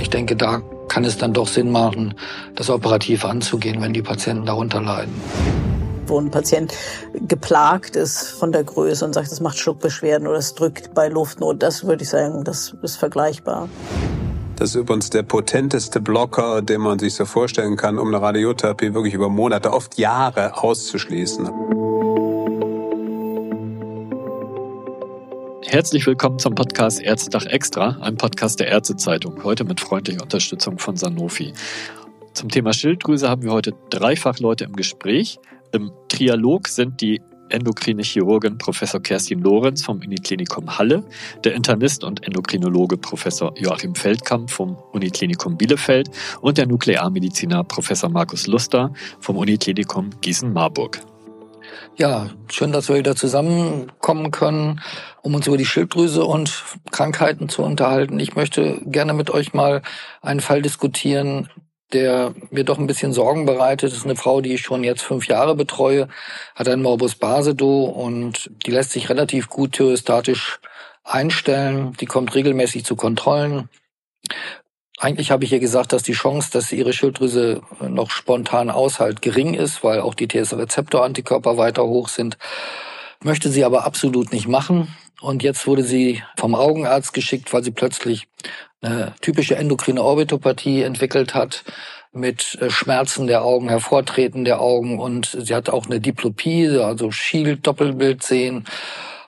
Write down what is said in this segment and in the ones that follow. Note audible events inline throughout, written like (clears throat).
Ich denke, da kann es dann doch Sinn machen, das operativ anzugehen, wenn die Patienten darunter leiden. Wo ein Patient geplagt ist von der Größe und sagt, es macht Schluckbeschwerden oder es drückt bei Luftnot, das würde ich sagen, das ist vergleichbar. Das ist übrigens der potenteste Blocker, den man sich so vorstellen kann, um eine Radiotherapie wirklich über Monate, oft Jahre auszuschließen. Herzlich willkommen zum Podcast Ärztetag Extra, einem Podcast der Ärztezeitung, heute mit freundlicher Unterstützung von Sanofi. Zum Thema Schilddrüse haben wir heute dreifach Leute im Gespräch. Im Trialog sind die endokrine Chirurgin Professor Kerstin Lorenz vom Uniklinikum Halle, der Internist und Endokrinologe Professor Joachim Feldkamp vom Uniklinikum Bielefeld und der Nuklearmediziner Professor Markus Luster vom Uniklinikum Gießen-Marburg. Ja, schön, dass wir wieder zusammenkommen können, um uns über die Schilddrüse und Krankheiten zu unterhalten. Ich möchte gerne mit euch mal einen Fall diskutieren, der mir doch ein bisschen Sorgen bereitet. Das ist eine Frau, die ich schon jetzt fünf Jahre betreue, hat ein Morbus Basedow und die lässt sich relativ gut thyreostatisch einstellen. Die kommt regelmäßig zu Kontrollen, eigentlich habe ich ihr gesagt, dass die Chance, dass ihre Schilddrüse noch spontan aushält, gering ist, weil auch die TS-Rezeptor-Antikörper weiter hoch sind. Möchte sie aber absolut nicht machen. Und jetzt wurde sie vom Augenarzt geschickt, weil sie plötzlich eine typische endokrine Orbitopathie entwickelt hat mit äh, Schmerzen der Augen, Hervortreten der Augen und sie hat auch eine Diplopie, also Shield, Doppelbild sehen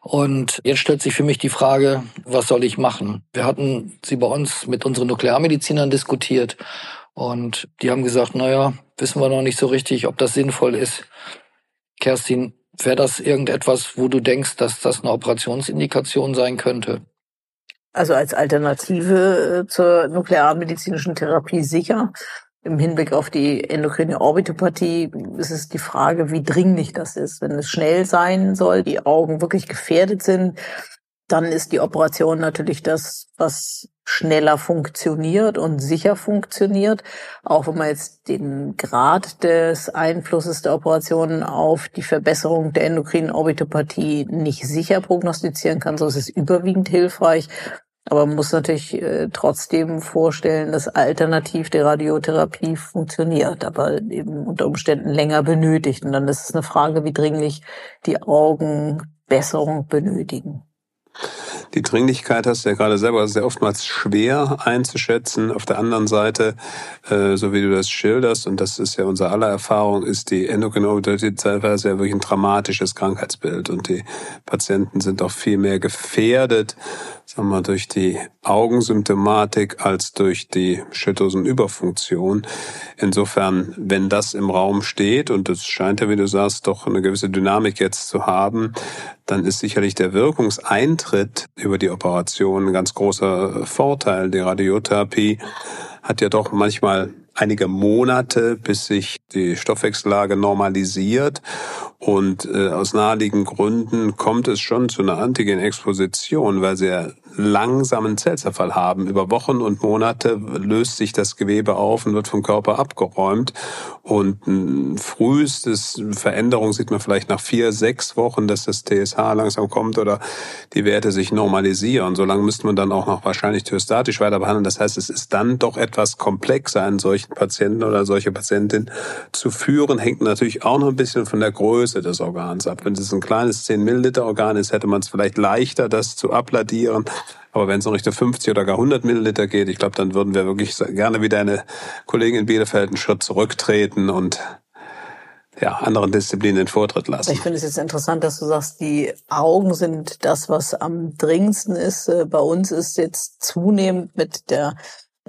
und jetzt stellt sich für mich die Frage, was soll ich machen? Wir hatten sie bei uns mit unseren Nuklearmedizinern diskutiert und die haben gesagt, naja, wissen wir noch nicht so richtig, ob das sinnvoll ist. Kerstin, wäre das irgendetwas, wo du denkst, dass das eine Operationsindikation sein könnte? Also als Alternative äh, zur nuklearmedizinischen Therapie sicher. Im Hinblick auf die endokrine Orbitopathie ist es die Frage, wie dringlich das ist. Wenn es schnell sein soll, die Augen wirklich gefährdet sind, dann ist die Operation natürlich das, was schneller funktioniert und sicher funktioniert. Auch wenn man jetzt den Grad des Einflusses der Operation auf die Verbesserung der endokrinen Orbitopathie nicht sicher prognostizieren kann, so ist es überwiegend hilfreich. Aber man muss natürlich äh, trotzdem vorstellen, dass alternativ die Radiotherapie funktioniert, aber eben unter Umständen länger benötigt. Und dann ist es eine Frage, wie dringlich die Augen Besserung benötigen. Die Dringlichkeit hast du ja gerade selber sehr oftmals schwer einzuschätzen. Auf der anderen Seite, äh, so wie du das schilderst, und das ist ja unsere aller Erfahrung, ist die Endokrinologie teilweise ja wirklich ein dramatisches Krankheitsbild und die Patienten sind auch viel mehr gefährdet sagen wir, durch die Augensymptomatik als durch die Schilddrüsenüberfunktion. Insofern, wenn das im Raum steht, und es scheint ja, wie du sagst, doch eine gewisse Dynamik jetzt zu haben, dann ist sicherlich der Wirkungseintritt über die Operation ein ganz großer Vorteil. Die Radiotherapie hat ja doch manchmal einige Monate, bis sich die Stoffwechsellage normalisiert. Und äh, aus naheliegenden Gründen kommt es schon zu einer Antigen-Exposition, weil ja langsamen Zellzerfall haben. Über Wochen und Monate löst sich das Gewebe auf und wird vom Körper abgeräumt. Und ein frühestes Veränderung sieht man vielleicht nach vier, sechs Wochen, dass das TSH langsam kommt oder die Werte sich normalisieren. So lange müsste man dann auch noch wahrscheinlich thyostatisch weiter behandeln. Das heißt, es ist dann doch etwas komplexer, einen solchen Patienten oder solche Patientin zu führen. Hängt natürlich auch noch ein bisschen von der Größe des Organs ab. Wenn es ein kleines 10 Milliliter Organ ist, hätte man es vielleicht leichter, das zu abladieren. Aber wenn es in Richtung 50 oder gar 100 Milliliter geht, ich glaube, dann würden wir wirklich gerne wie deine Kollegin in Bielefeld einen Schritt zurücktreten und ja, anderen Disziplinen den Vortritt lassen. Ich finde es jetzt interessant, dass du sagst, die Augen sind das, was am dringendsten ist. Äh, bei uns ist jetzt zunehmend mit der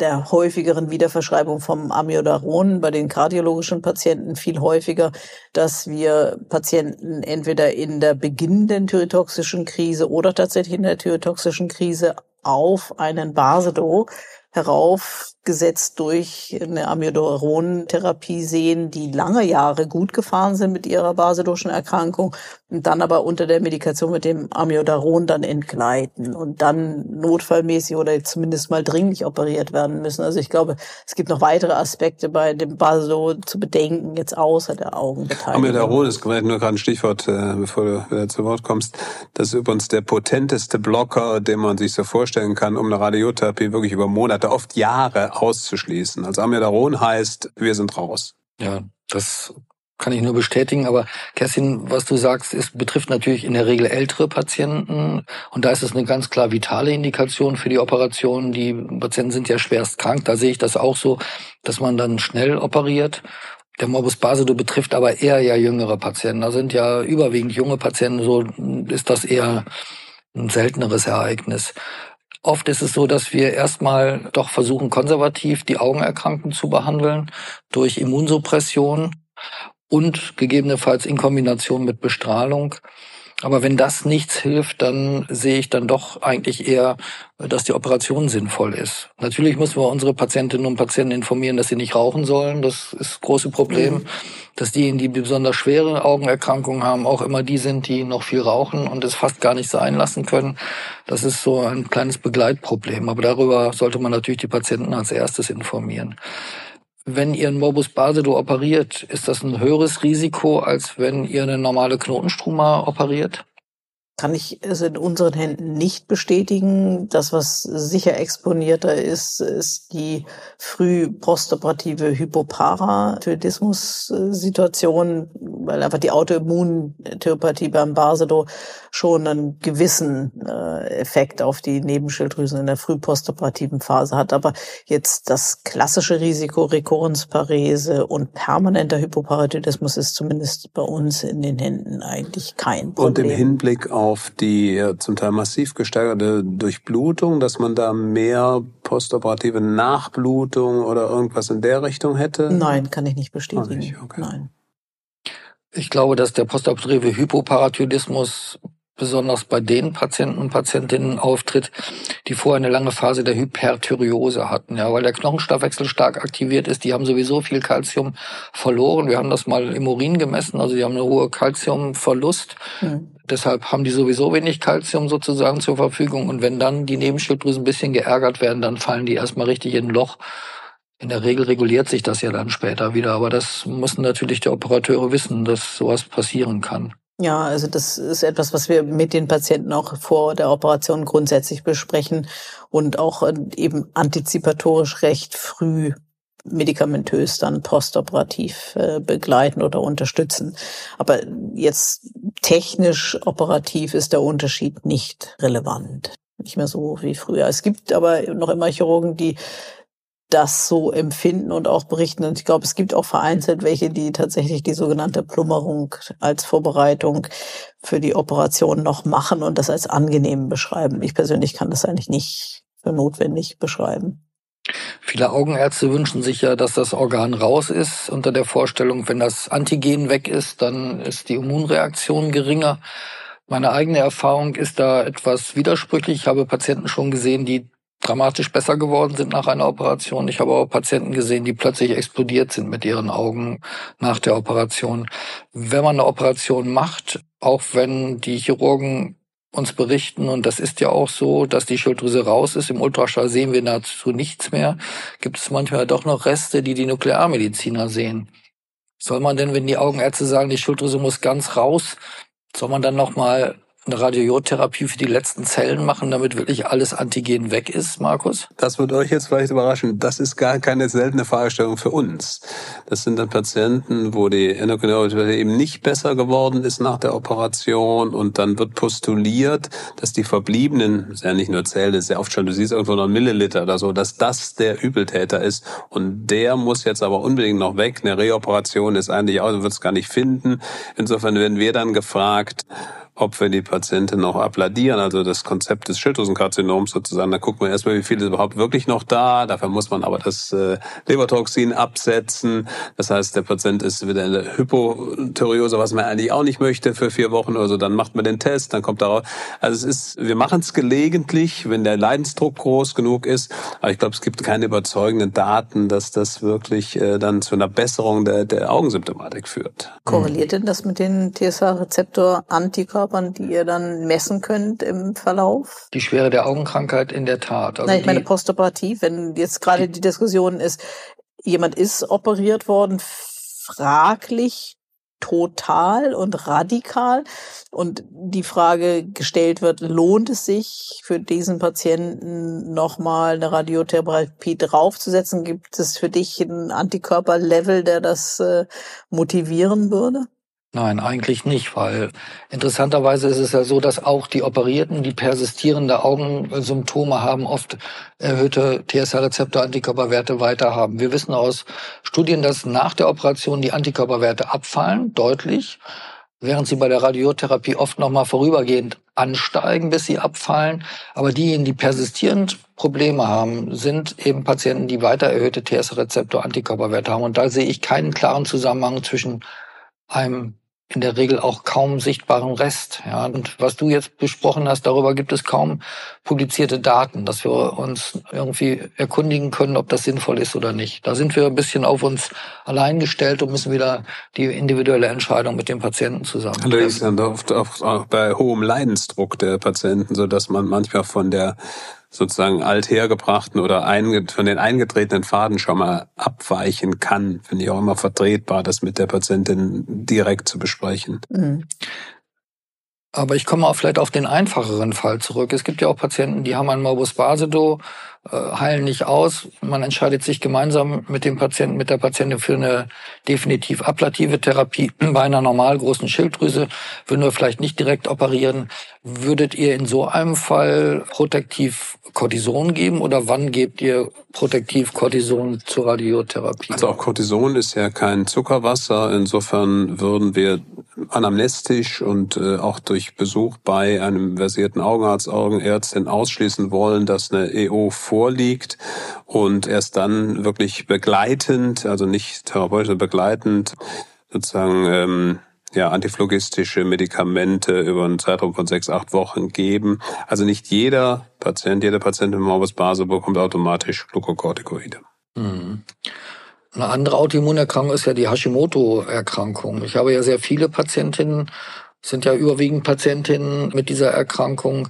der häufigeren Wiederverschreibung vom Amiodaron bei den kardiologischen Patienten viel häufiger, dass wir Patienten entweder in der beginnenden thyrotoxischen Krise oder tatsächlich in der thyrotoxischen Krise auf einen Basedo heraufgesetzt durch eine Amiodaron-Therapie sehen, die lange Jahre gut gefahren sind mit ihrer basedosischen Erkrankung und dann aber unter der Medikation mit dem Amiodaron dann entgleiten und dann notfallmäßig oder zumindest mal dringlich operiert werden müssen. Also ich glaube, es gibt noch weitere Aspekte bei dem Baso zu bedenken, jetzt außer der Augenbeteiligung. Amiodaron ist vielleicht nur gerade ein Stichwort, äh, bevor du wieder zu Wort kommst. Das ist übrigens der potenteste Blocker, den man sich so vorstellen kann, um eine Radiotherapie wirklich über Monate, oft Jahre auszuschließen. Also Amiodaron heißt, wir sind raus. Ja, das kann ich nur bestätigen. Aber Kerstin, was du sagst, ist, betrifft natürlich in der Regel ältere Patienten. Und da ist es eine ganz klar vitale Indikation für die Operation. Die Patienten sind ja schwerst krank. Da sehe ich das auch so, dass man dann schnell operiert. Der Morbus Basedow betrifft aber eher ja jüngere Patienten. Da sind ja überwiegend junge Patienten. So ist das eher ein selteneres Ereignis. Oft ist es so, dass wir erstmal doch versuchen, konservativ die Augenerkrankten zu behandeln durch Immunsuppression und gegebenenfalls in Kombination mit Bestrahlung. Aber wenn das nichts hilft, dann sehe ich dann doch eigentlich eher, dass die Operation sinnvoll ist. Natürlich müssen wir unsere Patientinnen und Patienten informieren, dass sie nicht rauchen sollen. Das ist das große Problem. Mhm. Dass diejenigen, die besonders schwere Augenerkrankungen haben, auch immer die sind, die noch viel rauchen und es fast gar nicht sein lassen können. Das ist so ein kleines Begleitproblem. Aber darüber sollte man natürlich die Patienten als erstes informieren wenn ihr einen Morbus Basedow operiert, ist das ein höheres Risiko, als wenn ihr eine normale Knotenstruma operiert? Kann ich es in unseren Händen nicht bestätigen. Das, was sicher exponierter ist, ist die früh postoperative Hypoparathyroidismus-Situation, weil einfach die Autoimmuntherapie beim Basedo schon einen gewissen äh, Effekt auf die Nebenschilddrüsen in der früh postoperativen Phase hat. Aber jetzt das klassische Risiko Rekurrenzparese und permanenter Hypoparathyroidismus ist zumindest bei uns in den Händen eigentlich kein Problem. Und im Hinblick auf auf die zum Teil massiv gesteigerte Durchblutung, dass man da mehr postoperative Nachblutung oder irgendwas in der Richtung hätte? Nein, kann ich nicht bestätigen. Nicht, okay. Nein. Ich glaube, dass der postoperative Hypoparathyroidismus besonders bei den Patienten und Patientinnen auftritt, die vorher eine lange Phase der Hyperthyreose hatten, ja, weil der Knochenstoffwechsel stark aktiviert ist. Die haben sowieso viel Kalzium verloren. Wir haben das mal im Urin gemessen, also die haben eine hohe Kalziumverlust. Mhm. Deshalb haben die sowieso wenig Kalzium sozusagen zur Verfügung. Und wenn dann die Nebenschilddrüsen ein bisschen geärgert werden, dann fallen die erstmal richtig in ein Loch. In der Regel reguliert sich das ja dann später wieder. Aber das müssen natürlich die Operateure wissen, dass sowas passieren kann. Ja, also das ist etwas, was wir mit den Patienten auch vor der Operation grundsätzlich besprechen und auch äh, eben antizipatorisch recht früh medikamentös dann postoperativ äh, begleiten oder unterstützen. Aber jetzt technisch operativ ist der Unterschied nicht relevant. Nicht mehr so wie früher. Es gibt aber noch immer Chirurgen, die das so empfinden und auch berichten. Und ich glaube, es gibt auch vereinzelt welche, die tatsächlich die sogenannte Plummerung als Vorbereitung für die Operation noch machen und das als angenehm beschreiben. Ich persönlich kann das eigentlich nicht für notwendig beschreiben. Viele Augenärzte wünschen sich ja, dass das Organ raus ist, unter der Vorstellung, wenn das Antigen weg ist, dann ist die Immunreaktion geringer. Meine eigene Erfahrung ist da etwas widersprüchlich. Ich habe Patienten schon gesehen, die dramatisch besser geworden sind nach einer Operation. Ich habe auch Patienten gesehen, die plötzlich explodiert sind mit ihren Augen nach der Operation. Wenn man eine Operation macht, auch wenn die Chirurgen uns berichten, und das ist ja auch so, dass die Schilddrüse raus ist. Im Ultraschall sehen wir nahezu nichts mehr. Gibt es manchmal doch noch Reste, die die Nuklearmediziner sehen. Soll man denn, wenn die Augenärzte sagen, die Schilddrüse muss ganz raus, soll man dann nochmal eine Radiotherapie für die letzten Zellen machen, damit wirklich alles Antigen weg ist, Markus? Das wird euch jetzt vielleicht überraschen. Das ist gar keine seltene Fragestellung für uns. Das sind dann Patienten, wo die Endokrinologie eben nicht besser geworden ist nach der Operation und dann wird postuliert, dass die verbliebenen, das ist ja nicht nur Zellen, das ist ja oft schon, du siehst irgendwo noch Milliliter oder so, dass das der Übeltäter ist und der muss jetzt aber unbedingt noch weg. Eine Reoperation ist eigentlich auch, du es gar nicht finden. Insofern werden wir dann gefragt, ob wir die Patientin noch abladieren, also das Konzept des Schilddrüsenkarzinoms sozusagen. Da gucken wir erstmal, wie viel ist überhaupt wirklich noch da. Dafür muss man aber das äh, Lebertoxin absetzen. Das heißt, der Patient ist wieder in der Hypotheriose, was man eigentlich auch nicht möchte für vier Wochen oder so. Dann macht man den Test, dann kommt daraus. Also es ist, wir machen es gelegentlich, wenn der Leidensdruck groß genug ist. Aber ich glaube, es gibt keine überzeugenden Daten, dass das wirklich äh, dann zu einer Besserung der, der Augensymptomatik führt. Korreliert denn das mit den TSH-Rezeptor-Antikörpern, die ihr dann messen könnt im Verlauf? Die Schwere der Augenkrankheit in der Tat. Also Nein, ich meine postoperativ, wenn jetzt gerade die Diskussion ist, jemand ist operiert worden, fraglich total und radikal und die Frage gestellt wird, lohnt es sich für diesen Patienten nochmal eine Radiotherapie draufzusetzen? Gibt es für dich ein Antikörperlevel, der das äh, motivieren würde? Nein, eigentlich nicht, weil interessanterweise ist es ja so, dass auch die Operierten, die persistierende Augensymptome haben, oft erhöhte TSH-Rezeptor-Antikörperwerte weiter haben. Wir wissen aus Studien, dass nach der Operation die Antikörperwerte abfallen, deutlich, während sie bei der Radiotherapie oft nochmal vorübergehend ansteigen, bis sie abfallen. Aber diejenigen, die persistierend Probleme haben, sind eben Patienten, die weiter erhöhte TSH-Rezeptor-Antikörperwerte haben. Und da sehe ich keinen klaren Zusammenhang zwischen einem in der Regel auch kaum sichtbaren Rest. Ja, und was du jetzt besprochen hast, darüber gibt es kaum publizierte Daten, dass wir uns irgendwie erkundigen können, ob das sinnvoll ist oder nicht. Da sind wir ein bisschen auf uns allein gestellt und müssen wieder die individuelle Entscheidung mit dem Patienten zusammen. Allerdings dann oft auch bei hohem Leidensdruck der Patienten, so dass man manchmal von der sozusagen althergebrachten oder von den eingetretenen Faden schon mal abweichen kann, finde ich auch immer vertretbar, das mit der Patientin direkt zu besprechen. Mhm. Aber ich komme auch vielleicht auf den einfacheren Fall zurück. Es gibt ja auch Patienten, die haben ein Morbus Basedow, heilen nicht aus. Man entscheidet sich gemeinsam mit dem Patienten, mit der Patientin für eine definitiv ablative Therapie (clears throat) bei einer normal großen Schilddrüse. Würden wir vielleicht nicht direkt operieren. Würdet ihr in so einem Fall protektiv Cortison geben oder wann gebt ihr protektiv Cortison zur Radiotherapie? Also auch Cortison ist ja kein Zuckerwasser. Insofern würden wir anamnestisch und äh, auch durch Besuch bei einem versierten Augenarzt, Augenärztin ausschließen wollen, dass eine EO vorliegt und erst dann wirklich begleitend, also nicht therapeutisch, begleitend sozusagen ähm, ja, antiphlogistische Medikamente über einen Zeitraum von sechs, acht Wochen geben. Also nicht jeder Patient, jede Patientin mit Morbus Basel bekommt automatisch Glukokortikoide. Mhm. Eine andere Autoimmunerkrankung ist ja die Hashimoto-Erkrankung. Ich habe ja sehr viele Patientinnen, sind ja überwiegend Patientinnen mit dieser Erkrankung.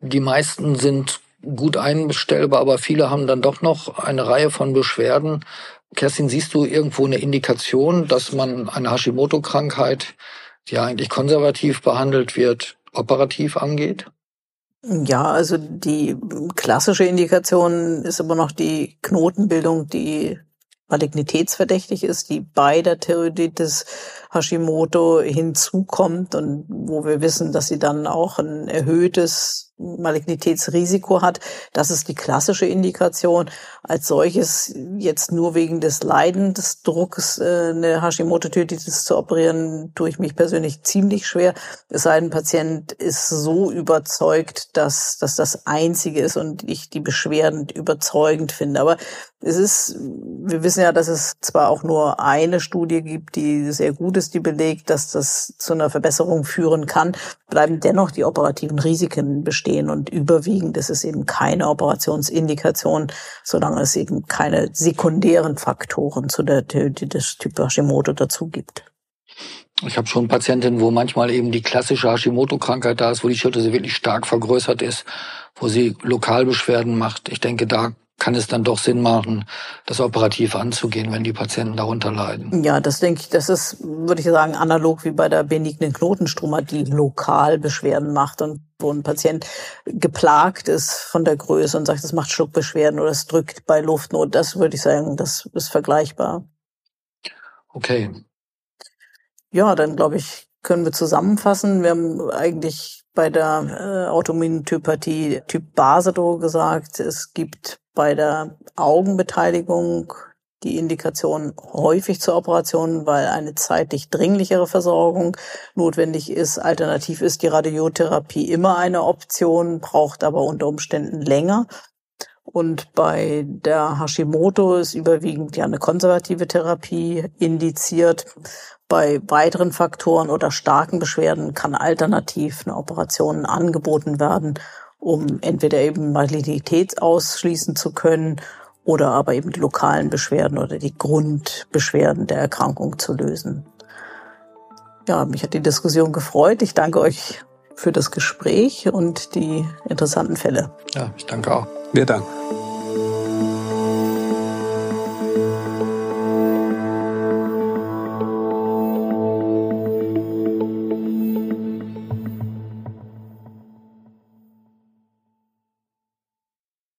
Die meisten sind gut einbestellbar, aber viele haben dann doch noch eine Reihe von Beschwerden. Kerstin, siehst du irgendwo eine Indikation, dass man eine Hashimoto-Krankheit, die eigentlich konservativ behandelt wird, operativ angeht? Ja, also die klassische Indikation ist aber noch die Knotenbildung, die malignitätsverdächtig ist, die bei der Thyroiditis Hashimoto hinzukommt und wo wir wissen, dass sie dann auch ein erhöhtes Malignitätsrisiko hat. Das ist die klassische Indikation. Als solches jetzt nur wegen des Leidensdrucks äh, eine Hashimoto-Thyreoiditis zu operieren, tue ich mich persönlich ziemlich schwer. Es sei denn, ein Patient ist so überzeugt, dass, dass das Einzige ist und ich die Beschwerden überzeugend finde. Aber es ist, wir wissen ja, dass es zwar auch nur eine Studie gibt, die sehr gut ist, die belegt, dass das zu einer Verbesserung führen kann, bleiben dennoch die operativen Risiken bestehen und überwiegend ist es eben keine Operationsindikation, solange es eben keine sekundären Faktoren zu der des Typ Hashimoto dazu gibt. Ich habe schon Patientinnen, wo manchmal eben die klassische Hashimoto-Krankheit da ist, wo die Schilddrüse wirklich stark vergrößert ist, wo sie Lokalbeschwerden macht. Ich denke, da kann es dann doch Sinn machen, das operativ anzugehen, wenn die Patienten darunter leiden. Ja, das denke ich, das ist, würde ich sagen, analog wie bei der benignen Knotenstruma, die lokal Beschwerden macht und wo ein Patient geplagt ist von der Größe und sagt, es macht Schluckbeschwerden oder es drückt bei Luftnot. Das würde ich sagen, das ist vergleichbar. Okay. Ja, dann glaube ich, können wir zusammenfassen. Wir haben eigentlich bei der äh, Autoimmuntypathie Typ Basedow gesagt, es gibt bei der Augenbeteiligung die Indikation häufig zur Operation, weil eine zeitlich dringlichere Versorgung notwendig ist. Alternativ ist die Radiotherapie immer eine Option, braucht aber unter Umständen länger. Und bei der Hashimoto ist überwiegend ja eine konservative Therapie indiziert. Bei weiteren Faktoren oder starken Beschwerden kann alternativ eine Operation angeboten werden, um entweder eben Malignität ausschließen zu können oder aber eben die lokalen Beschwerden oder die Grundbeschwerden der Erkrankung zu lösen. Ja, mich hat die Diskussion gefreut. Ich danke euch für das Gespräch und die interessanten Fälle. Ja, ich danke auch. Wir danken.